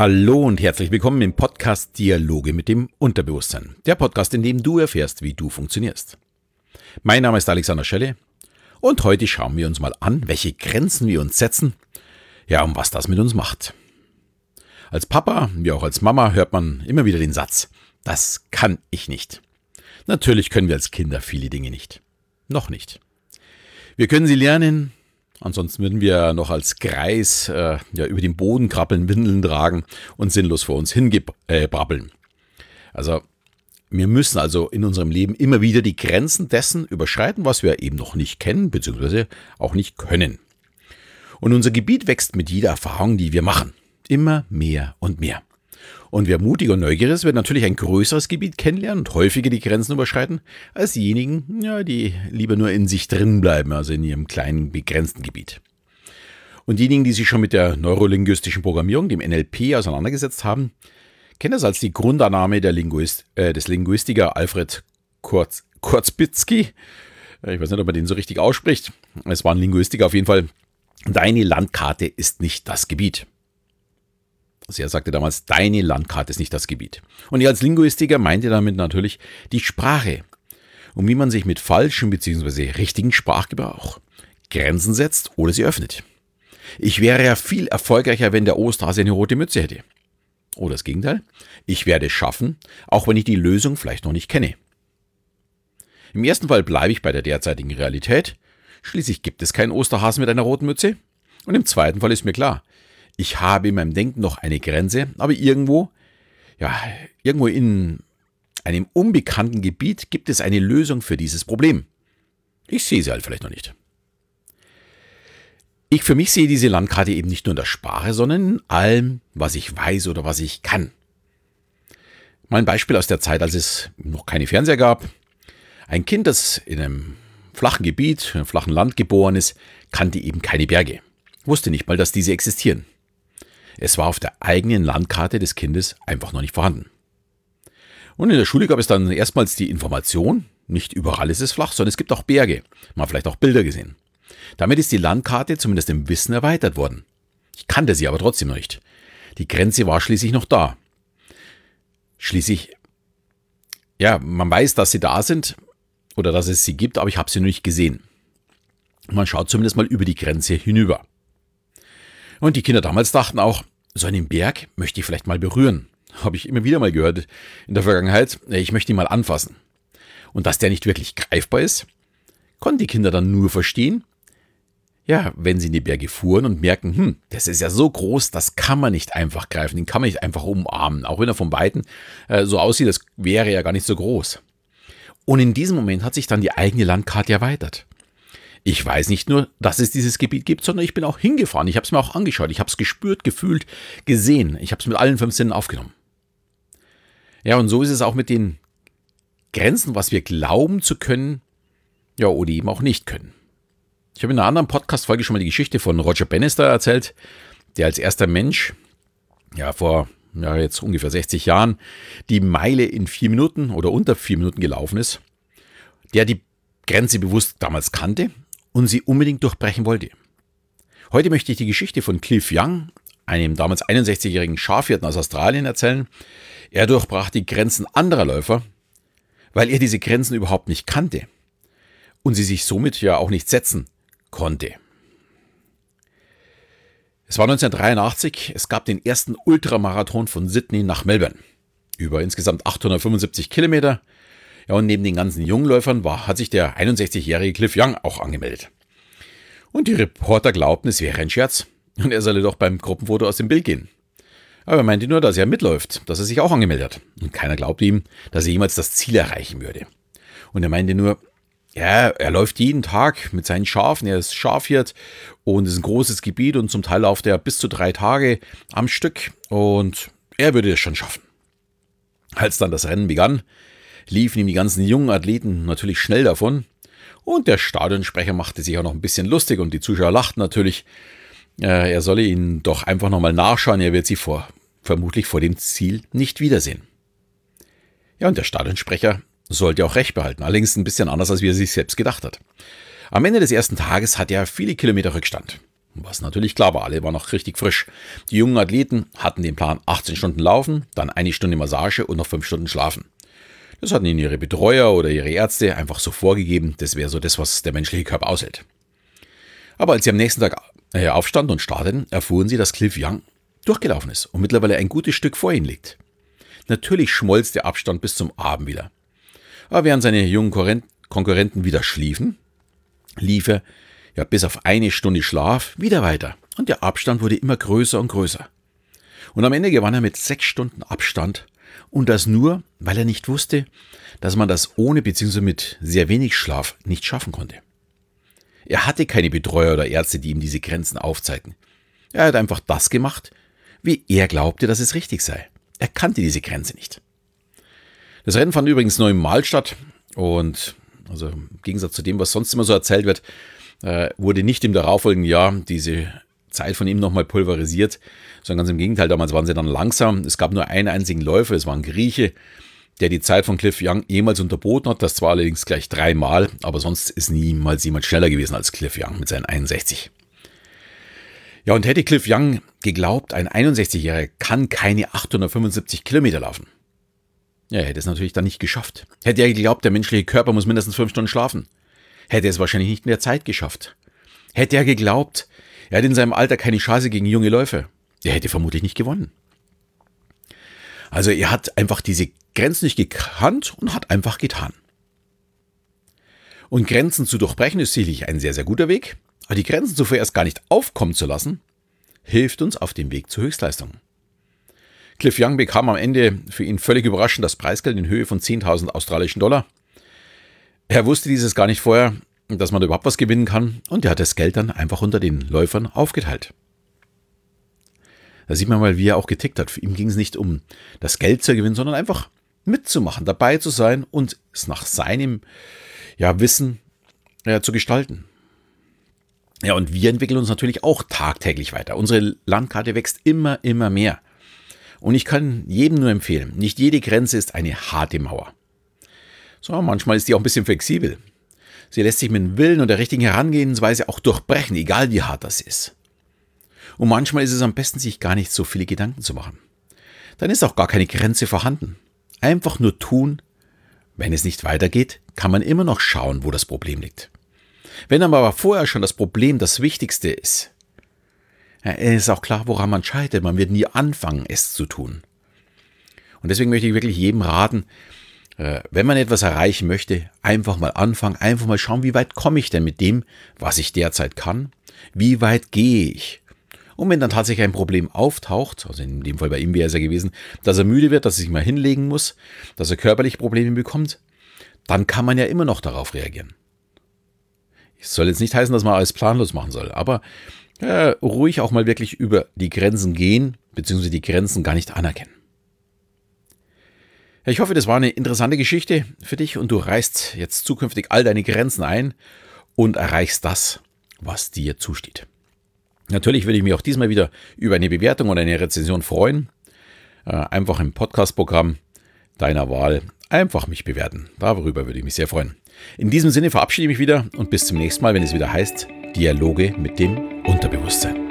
Hallo und herzlich willkommen im Podcast Dialoge mit dem Unterbewusstsein. Der Podcast, in dem du erfährst, wie du funktionierst. Mein Name ist Alexander Schelle und heute schauen wir uns mal an, welche Grenzen wir uns setzen, ja, und was das mit uns macht. Als Papa, wie auch als Mama, hört man immer wieder den Satz, das kann ich nicht. Natürlich können wir als Kinder viele Dinge nicht. Noch nicht. Wir können sie lernen, Ansonsten würden wir noch als Kreis äh, ja, über den Boden krabbeln, Windeln tragen und sinnlos vor uns hingebrabbeln. Äh, also wir müssen also in unserem Leben immer wieder die Grenzen dessen überschreiten, was wir eben noch nicht kennen, beziehungsweise auch nicht können. Und unser Gebiet wächst mit jeder Erfahrung, die wir machen. Immer mehr und mehr. Und wer mutig und neugierig ist, wird natürlich ein größeres Gebiet kennenlernen und häufiger die Grenzen überschreiten, als diejenigen, ja, die lieber nur in sich drin bleiben, also in ihrem kleinen, begrenzten Gebiet. Und diejenigen, die sich schon mit der neurolinguistischen Programmierung, dem NLP, auseinandergesetzt haben, kennen das als die Grundannahme Linguist, äh, des Linguistiker Alfred Kurz, Kurzbitzky. Äh, ich weiß nicht, ob man den so richtig ausspricht. Es war ein Linguistiker auf jeden Fall. Deine Landkarte ist nicht das Gebiet. Also er sagte damals, deine Landkarte ist nicht das Gebiet. Und er als Linguistiker meinte damit natürlich die Sprache. Und wie man sich mit falschem bzw. richtigen Sprachgebrauch Grenzen setzt oder sie öffnet. Ich wäre ja viel erfolgreicher, wenn der Osterhase eine rote Mütze hätte. Oder das Gegenteil. Ich werde es schaffen, auch wenn ich die Lösung vielleicht noch nicht kenne. Im ersten Fall bleibe ich bei der derzeitigen Realität. Schließlich gibt es keinen Osterhasen mit einer roten Mütze. Und im zweiten Fall ist mir klar, ich habe in meinem Denken noch eine Grenze, aber irgendwo, ja, irgendwo in einem unbekannten Gebiet gibt es eine Lösung für dieses Problem. Ich sehe sie halt vielleicht noch nicht. Ich für mich sehe diese Landkarte eben nicht nur in der Sprache, sondern in allem, was ich weiß oder was ich kann. Mal ein Beispiel aus der Zeit, als es noch keine Fernseher gab. Ein Kind, das in einem flachen Gebiet, einem flachen Land geboren ist, kannte eben keine Berge. Wusste nicht mal, dass diese existieren. Es war auf der eigenen Landkarte des Kindes einfach noch nicht vorhanden. Und in der Schule gab es dann erstmals die Information, nicht überall ist es flach, sondern es gibt auch Berge. Man hat vielleicht auch Bilder gesehen. Damit ist die Landkarte zumindest im Wissen erweitert worden. Ich kannte sie aber trotzdem noch nicht. Die Grenze war schließlich noch da. Schließlich, ja, man weiß, dass sie da sind oder dass es sie gibt, aber ich habe sie noch nicht gesehen. Man schaut zumindest mal über die Grenze hinüber. Und die Kinder damals dachten auch, so einen Berg möchte ich vielleicht mal berühren. Habe ich immer wieder mal gehört in der Vergangenheit. Ich möchte ihn mal anfassen. Und dass der nicht wirklich greifbar ist, konnten die Kinder dann nur verstehen, ja, wenn sie in die Berge fuhren und merken, hm, das ist ja so groß, das kann man nicht einfach greifen, den kann man nicht einfach umarmen, auch wenn er von beiden äh, so aussieht, das wäre ja gar nicht so groß. Und in diesem Moment hat sich dann die eigene Landkarte erweitert. Ich weiß nicht nur, dass es dieses Gebiet gibt, sondern ich bin auch hingefahren. Ich habe es mir auch angeschaut. Ich habe es gespürt, gefühlt, gesehen. Ich habe es mit allen fünf Sinnen aufgenommen. Ja, und so ist es auch mit den Grenzen, was wir glauben zu können, ja, oder eben auch nicht können. Ich habe in einer anderen Podcast-Folge schon mal die Geschichte von Roger Bannister erzählt, der als erster Mensch, ja, vor ja, jetzt ungefähr 60 Jahren, die Meile in vier Minuten oder unter vier Minuten gelaufen ist, der die Grenze bewusst damals kannte und sie unbedingt durchbrechen wollte. Heute möchte ich die Geschichte von Cliff Young, einem damals 61-jährigen Schafhirten aus Australien, erzählen. Er durchbrach die Grenzen anderer Läufer, weil er diese Grenzen überhaupt nicht kannte und sie sich somit ja auch nicht setzen konnte. Es war 1983, es gab den ersten Ultramarathon von Sydney nach Melbourne. Über insgesamt 875 Kilometer ja, und neben den ganzen Jungläufern war, hat sich der 61-jährige Cliff Young auch angemeldet. Und die Reporter glaubten, es wäre ein Scherz und er solle doch beim Gruppenfoto aus dem Bild gehen. Aber er meinte nur, dass er mitläuft, dass er sich auch angemeldet hat. Und keiner glaubte ihm, dass er jemals das Ziel erreichen würde. Und er meinte nur, ja, er läuft jeden Tag mit seinen Schafen, er ist Schafhirt und es ist ein großes Gebiet und zum Teil läuft er bis zu drei Tage am Stück und er würde es schon schaffen. Als dann das Rennen begann, liefen ihm die ganzen jungen Athleten natürlich schnell davon. Und der Stadionsprecher machte sich auch noch ein bisschen lustig und die Zuschauer lachten natürlich. Äh, er solle ihnen doch einfach nochmal nachschauen, er wird sie vor, vermutlich vor dem Ziel nicht wiedersehen. Ja, und der Stadionsprecher sollte auch recht behalten, allerdings ein bisschen anders, als wie er sich selbst gedacht hat. Am Ende des ersten Tages hat er viele Kilometer Rückstand. Was natürlich klar war, alle waren noch richtig frisch. Die jungen Athleten hatten den Plan 18 Stunden laufen, dann eine Stunde Massage und noch 5 Stunden schlafen. Das hatten ihnen ihre Betreuer oder ihre Ärzte einfach so vorgegeben. Das wäre so das, was der menschliche Körper aushält. Aber als sie am nächsten Tag äh, aufstanden und starteten, erfuhren sie, dass Cliff Young durchgelaufen ist und mittlerweile ein gutes Stück vor ihnen liegt. Natürlich schmolz der Abstand bis zum Abend wieder. Aber während seine jungen Konkurrenten wieder schliefen, lief er ja bis auf eine Stunde Schlaf wieder weiter und der Abstand wurde immer größer und größer. Und am Ende gewann er mit sechs Stunden Abstand und das nur, weil er nicht wusste, dass man das ohne bzw. mit sehr wenig Schlaf nicht schaffen konnte. Er hatte keine Betreuer oder Ärzte, die ihm diese Grenzen aufzeigten. Er hat einfach das gemacht, wie er glaubte, dass es richtig sei. Er kannte diese Grenze nicht. Das Rennen fand übrigens neunmal statt und also im Gegensatz zu dem, was sonst immer so erzählt wird, äh, wurde nicht im darauffolgenden Jahr diese Zeit von ihm nochmal pulverisiert, sondern ganz im Gegenteil, damals waren sie dann langsam. Es gab nur einen einzigen Läufer, es war ein Grieche, der die Zeit von Cliff Young jemals unterboten hat. Das zwar allerdings gleich dreimal, aber sonst ist niemals jemand schneller gewesen als Cliff Young mit seinen 61. Ja, und hätte Cliff Young geglaubt, ein 61-Jähriger kann keine 875 Kilometer laufen. Ja, er hätte es natürlich dann nicht geschafft. Hätte er geglaubt, der menschliche Körper muss mindestens fünf Stunden schlafen. Hätte er es wahrscheinlich nicht der Zeit geschafft. Hätte er geglaubt, er hat in seinem Alter keine Chance gegen junge Läufer. Er hätte vermutlich nicht gewonnen. Also er hat einfach diese Grenzen nicht gekannt und hat einfach getan. Und Grenzen zu durchbrechen ist sicherlich ein sehr, sehr guter Weg. Aber die Grenzen zuvor erst gar nicht aufkommen zu lassen, hilft uns auf dem Weg zur Höchstleistung. Cliff Young bekam am Ende für ihn völlig überraschend das Preisgeld in Höhe von 10.000 australischen Dollar. Er wusste dieses gar nicht vorher, dass man überhaupt was gewinnen kann und er hat das Geld dann einfach unter den Läufern aufgeteilt. Da sieht man mal, wie er auch getickt hat. Für ihn ging es nicht um das Geld zu gewinnen, sondern einfach mitzumachen, dabei zu sein und es nach seinem ja, Wissen ja, zu gestalten. Ja, und wir entwickeln uns natürlich auch tagtäglich weiter. Unsere Landkarte wächst immer, immer mehr. Und ich kann jedem nur empfehlen, nicht jede Grenze ist eine harte Mauer. So, manchmal ist die auch ein bisschen flexibel. Sie lässt sich mit dem Willen und der richtigen Herangehensweise auch durchbrechen, egal wie hart das ist. Und manchmal ist es am besten, sich gar nicht so viele Gedanken zu machen. Dann ist auch gar keine Grenze vorhanden. Einfach nur tun. Wenn es nicht weitergeht, kann man immer noch schauen, wo das Problem liegt. Wenn aber vorher schon das Problem das Wichtigste ist, ist auch klar, woran man scheitert. Man wird nie anfangen, es zu tun. Und deswegen möchte ich wirklich jedem raten, wenn man etwas erreichen möchte, einfach mal anfangen, einfach mal schauen, wie weit komme ich denn mit dem, was ich derzeit kann? Wie weit gehe ich? Und wenn dann tatsächlich ein Problem auftaucht, also in dem Fall bei ihm wäre es ja gewesen, dass er müde wird, dass er sich mal hinlegen muss, dass er körperlich Probleme bekommt, dann kann man ja immer noch darauf reagieren. Es soll jetzt nicht heißen, dass man alles planlos machen soll, aber äh, ruhig auch mal wirklich über die Grenzen gehen, beziehungsweise die Grenzen gar nicht anerkennen. Ich hoffe, das war eine interessante Geschichte für dich und du reißt jetzt zukünftig all deine Grenzen ein und erreichst das, was dir zusteht. Natürlich würde ich mich auch diesmal wieder über eine Bewertung oder eine Rezension freuen. Äh, einfach im Podcast-Programm deiner Wahl einfach mich bewerten. Darüber würde ich mich sehr freuen. In diesem Sinne verabschiede ich mich wieder und bis zum nächsten Mal, wenn es wieder heißt Dialoge mit dem Unterbewusstsein.